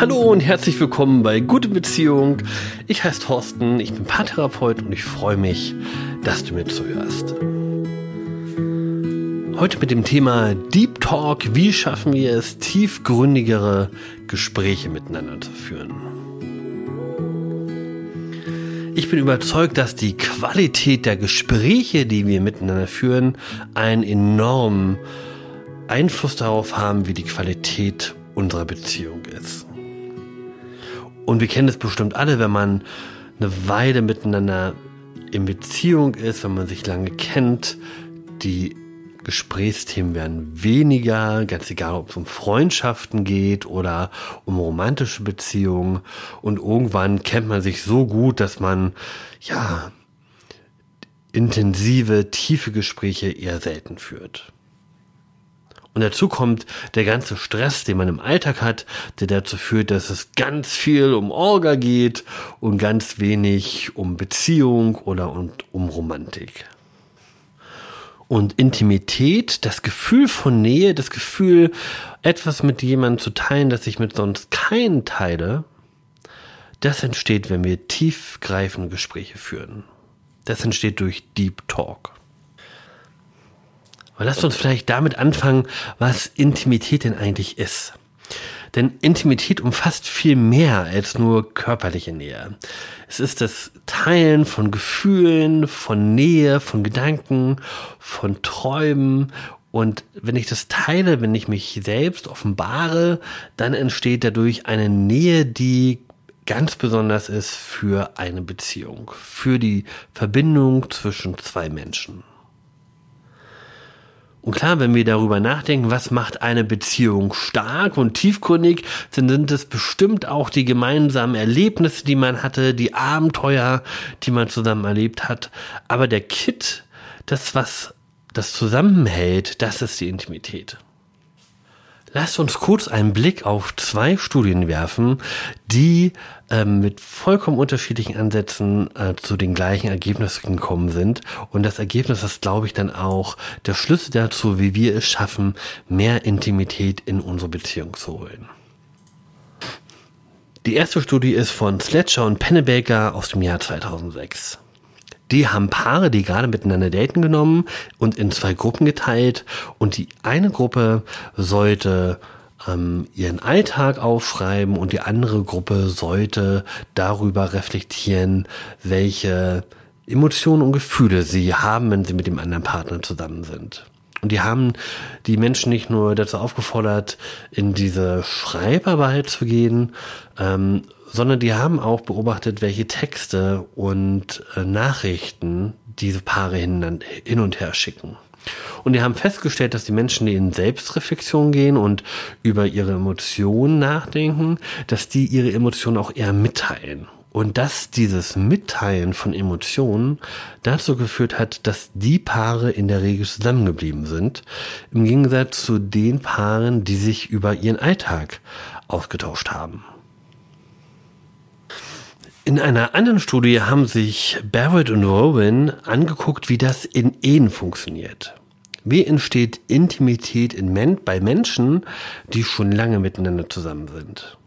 Hallo und herzlich willkommen bei Gute Beziehung. Ich heiße Thorsten, ich bin Paartherapeut und ich freue mich, dass du mir zuhörst. Heute mit dem Thema Deep Talk. Wie schaffen wir es, tiefgründigere Gespräche miteinander zu führen? Ich bin überzeugt, dass die Qualität der Gespräche, die wir miteinander führen, einen enormen Einfluss darauf haben, wie die Qualität unserer Beziehung ist. Und wir kennen es bestimmt alle, wenn man eine Weile miteinander in Beziehung ist, wenn man sich lange kennt, die Gesprächsthemen werden weniger, ganz egal, ob es um Freundschaften geht oder um romantische Beziehungen. Und irgendwann kennt man sich so gut, dass man, ja, intensive, tiefe Gespräche eher selten führt. Und dazu kommt der ganze Stress, den man im Alltag hat, der dazu führt, dass es ganz viel um Orga geht und ganz wenig um Beziehung oder um, um Romantik. Und Intimität, das Gefühl von Nähe, das Gefühl, etwas mit jemandem zu teilen, das ich mit sonst keinen teile, das entsteht, wenn wir tiefgreifende Gespräche führen. Das entsteht durch Deep Talk. Aber lasst uns vielleicht damit anfangen, was Intimität denn eigentlich ist. Denn Intimität umfasst viel mehr als nur körperliche Nähe. Es ist das Teilen von Gefühlen, von Nähe, von Gedanken, von Träumen. Und wenn ich das teile, wenn ich mich selbst offenbare, dann entsteht dadurch eine Nähe, die ganz besonders ist für eine Beziehung, für die Verbindung zwischen zwei Menschen. Und klar, wenn wir darüber nachdenken, was macht eine Beziehung stark und tiefgründig, dann sind es bestimmt auch die gemeinsamen Erlebnisse, die man hatte, die Abenteuer, die man zusammen erlebt hat. Aber der Kit, das, was das zusammenhält, das ist die Intimität. Lasst uns kurz einen Blick auf zwei Studien werfen, die ähm, mit vollkommen unterschiedlichen Ansätzen äh, zu den gleichen Ergebnissen gekommen sind. Und das Ergebnis ist, glaube ich, dann auch der Schlüssel dazu, wie wir es schaffen, mehr Intimität in unsere Beziehung zu holen. Die erste Studie ist von Sledger und Pennebaker aus dem Jahr 2006. Die haben Paare, die gerade miteinander daten genommen und in zwei Gruppen geteilt. Und die eine Gruppe sollte ähm, ihren Alltag aufschreiben und die andere Gruppe sollte darüber reflektieren, welche Emotionen und Gefühle sie haben, wenn sie mit dem anderen Partner zusammen sind. Und die haben die Menschen nicht nur dazu aufgefordert, in diese Schreibarbeit zu gehen, ähm, sondern die haben auch beobachtet, welche Texte und äh, Nachrichten diese Paare hin, hin und her schicken. Und die haben festgestellt, dass die Menschen, die in Selbstreflexion gehen und über ihre Emotionen nachdenken, dass die ihre Emotionen auch eher mitteilen. Und dass dieses Mitteilen von Emotionen dazu geführt hat, dass die Paare in der Regel zusammengeblieben sind, im Gegensatz zu den Paaren, die sich über ihren Alltag ausgetauscht haben. In einer anderen Studie haben sich Barrett und Rowan angeguckt, wie das in Ehen funktioniert. Wie entsteht Intimität in Men bei Menschen, die schon lange miteinander zusammen sind?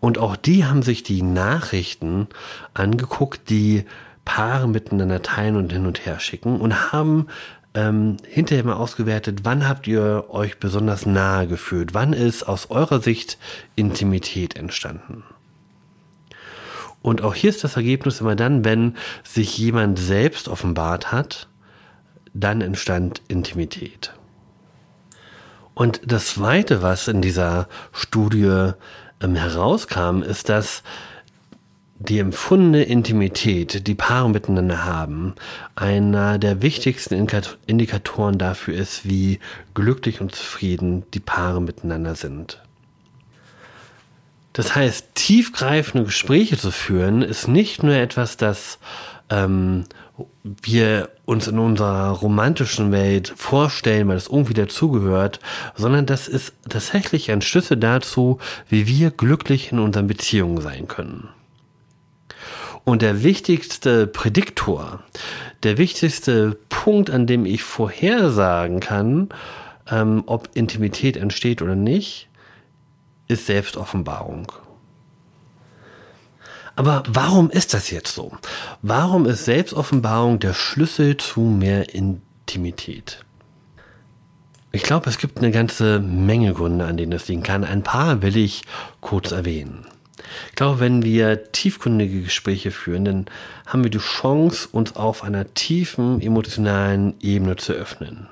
Und auch die haben sich die Nachrichten angeguckt, die Paare miteinander teilen und hin und her schicken und haben ähm, hinterher mal ausgewertet, wann habt ihr euch besonders nahe gefühlt? Wann ist aus eurer Sicht Intimität entstanden? Und auch hier ist das Ergebnis immer dann, wenn sich jemand selbst offenbart hat, dann entstand Intimität. Und das Zweite, was in dieser Studie herauskam, ist, dass die empfundene Intimität, die Paare miteinander haben, einer der wichtigsten Indikatoren dafür ist, wie glücklich und zufrieden die Paare miteinander sind. Das heißt, tiefgreifende Gespräche zu führen, ist nicht nur etwas, das ähm, wir uns in unserer romantischen Welt vorstellen, weil es irgendwie dazugehört, sondern das ist tatsächlich ein Schlüssel dazu, wie wir glücklich in unseren Beziehungen sein können. Und der wichtigste Prädiktor, der wichtigste Punkt, an dem ich vorhersagen kann, ähm, ob Intimität entsteht oder nicht, ist Selbstoffenbarung. Aber warum ist das jetzt so? Warum ist Selbstoffenbarung der Schlüssel zu mehr Intimität? Ich glaube, es gibt eine ganze Menge Gründe, an denen es liegen kann. Ein paar will ich kurz erwähnen. Ich glaube, wenn wir tiefgründige Gespräche führen, dann haben wir die Chance, uns auf einer tiefen emotionalen Ebene zu öffnen.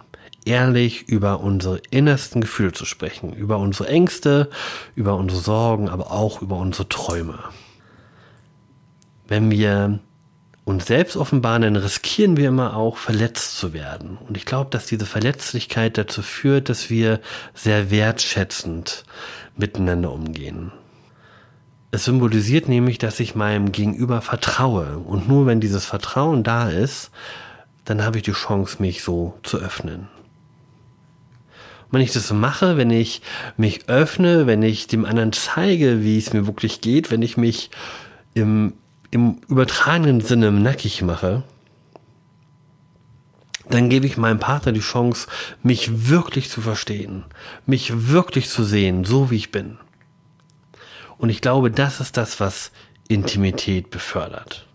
Ehrlich über unsere innersten Gefühle zu sprechen, über unsere Ängste, über unsere Sorgen, aber auch über unsere Träume. Wenn wir uns selbst offenbaren, dann riskieren wir immer auch verletzt zu werden. Und ich glaube, dass diese Verletzlichkeit dazu führt, dass wir sehr wertschätzend miteinander umgehen. Es symbolisiert nämlich, dass ich meinem Gegenüber vertraue. Und nur wenn dieses Vertrauen da ist, dann habe ich die Chance, mich so zu öffnen. Wenn ich das mache, wenn ich mich öffne, wenn ich dem anderen zeige, wie es mir wirklich geht, wenn ich mich im im übertragenen Sinne nackig mache, dann gebe ich meinem Partner die Chance, mich wirklich zu verstehen, mich wirklich zu sehen, so wie ich bin. Und ich glaube, das ist das, was Intimität befördert.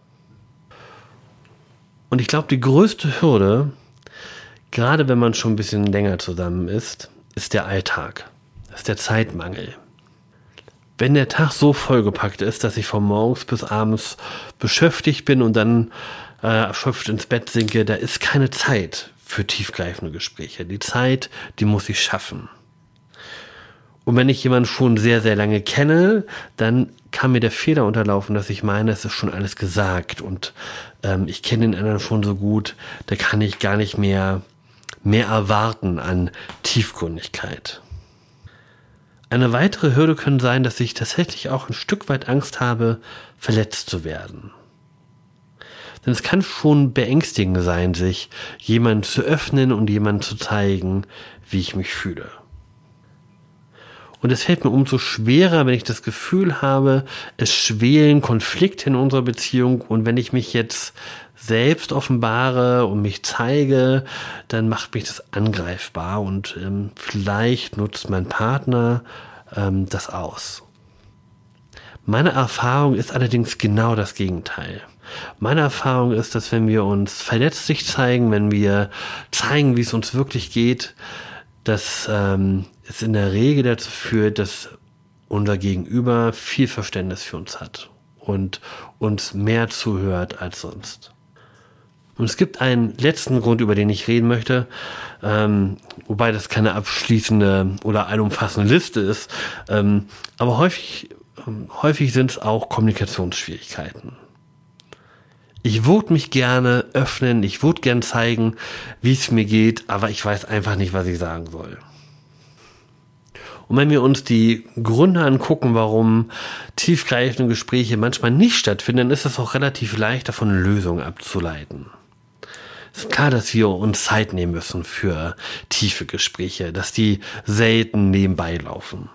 Und ich glaube, die größte Hürde, gerade wenn man schon ein bisschen länger zusammen ist, ist der Alltag, ist der Zeitmangel wenn der Tag so vollgepackt ist, dass ich von morgens bis abends beschäftigt bin und dann äh, erschöpft ins Bett sinke, da ist keine Zeit für tiefgreifende Gespräche. Die Zeit, die muss ich schaffen. Und wenn ich jemanden schon sehr, sehr lange kenne, dann kann mir der Fehler unterlaufen, dass ich meine, es ist schon alles gesagt und ähm, ich kenne den anderen schon so gut, da kann ich gar nicht mehr mehr erwarten an Tiefgründigkeit. Eine weitere Hürde können sein, dass ich tatsächlich auch ein Stück weit Angst habe, verletzt zu werden. Denn es kann schon beängstigend sein, sich jemand zu öffnen und jemand zu zeigen, wie ich mich fühle. Und es fällt mir umso schwerer, wenn ich das Gefühl habe, es schwelen Konflikte in unserer Beziehung und wenn ich mich jetzt selbst offenbare und mich zeige, dann macht mich das angreifbar und ähm, vielleicht nutzt mein Partner ähm, das aus. Meine Erfahrung ist allerdings genau das Gegenteil. Meine Erfahrung ist, dass wenn wir uns verletzlich zeigen, wenn wir zeigen, wie es uns wirklich geht, dass ähm, es in der Regel dazu führt, dass unser Gegenüber viel Verständnis für uns hat und uns mehr zuhört als sonst. Und es gibt einen letzten Grund, über den ich reden möchte, ähm, wobei das keine abschließende oder allumfassende Liste ist. Ähm, aber häufig, ähm, häufig sind es auch Kommunikationsschwierigkeiten. Ich würde mich gerne öffnen, ich würde gern zeigen, wie es mir geht, aber ich weiß einfach nicht, was ich sagen soll. Und wenn wir uns die Gründe angucken, warum tiefgreifende Gespräche manchmal nicht stattfinden, ist es auch relativ leicht, davon eine Lösung abzuleiten ist klar, dass wir uns Zeit nehmen müssen für tiefe Gespräche, dass die selten nebenbei laufen.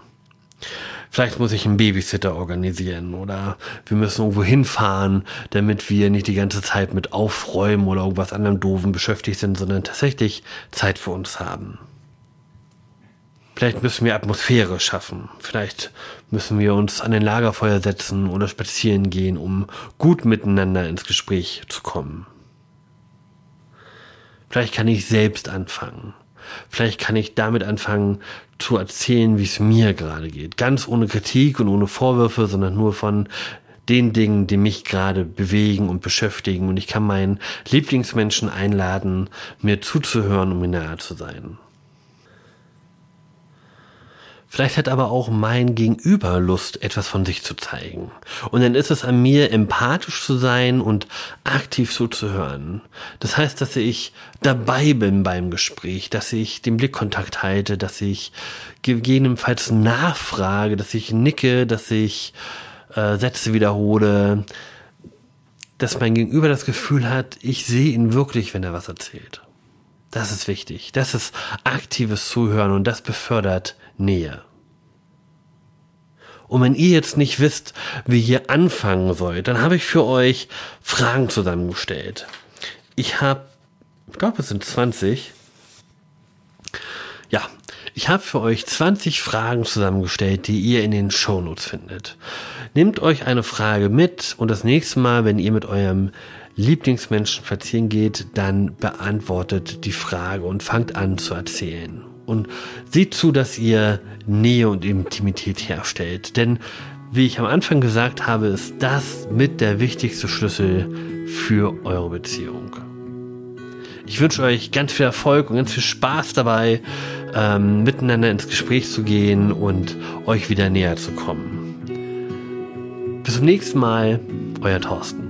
Vielleicht muss ich einen Babysitter organisieren oder wir müssen irgendwo hinfahren, damit wir nicht die ganze Zeit mit Aufräumen oder irgendwas anderem Doofen beschäftigt sind, sondern tatsächlich Zeit für uns haben. Vielleicht müssen wir Atmosphäre schaffen. Vielleicht müssen wir uns an den Lagerfeuer setzen oder spazieren gehen, um gut miteinander ins Gespräch zu kommen. Vielleicht kann ich selbst anfangen. Vielleicht kann ich damit anfangen zu erzählen, wie es mir gerade geht. Ganz ohne Kritik und ohne Vorwürfe, sondern nur von den Dingen, die mich gerade bewegen und beschäftigen. Und ich kann meinen Lieblingsmenschen einladen, mir zuzuhören, um mir nahe zu sein. Vielleicht hat aber auch mein Gegenüber Lust, etwas von sich zu zeigen. Und dann ist es an mir, empathisch zu sein und aktiv zuzuhören. Das heißt, dass ich dabei bin beim Gespräch, dass ich den Blickkontakt halte, dass ich gegebenenfalls nachfrage, dass ich nicke, dass ich äh, Sätze wiederhole, dass mein Gegenüber das Gefühl hat, ich sehe ihn wirklich, wenn er was erzählt. Das ist wichtig. Das ist aktives Zuhören und das befördert Nähe. Und wenn ihr jetzt nicht wisst, wie ihr anfangen sollt, dann habe ich für euch Fragen zusammengestellt. Ich habe, ich glaube, es sind 20. Ja, Ich habe für euch 20 Fragen zusammengestellt, die ihr in den Shownotes findet. Nehmt euch eine Frage mit und das nächste Mal, wenn ihr mit eurem Lieblingsmenschen spazieren geht, dann beantwortet die Frage und fangt an zu erzählen. Und seht zu, dass ihr Nähe und Intimität herstellt. Denn, wie ich am Anfang gesagt habe, ist das mit der wichtigste Schlüssel für eure Beziehung. Ich wünsche euch ganz viel Erfolg und ganz viel Spaß dabei, ähm, miteinander ins Gespräch zu gehen und euch wieder näher zu kommen. Bis zum nächsten Mal, euer Thorsten.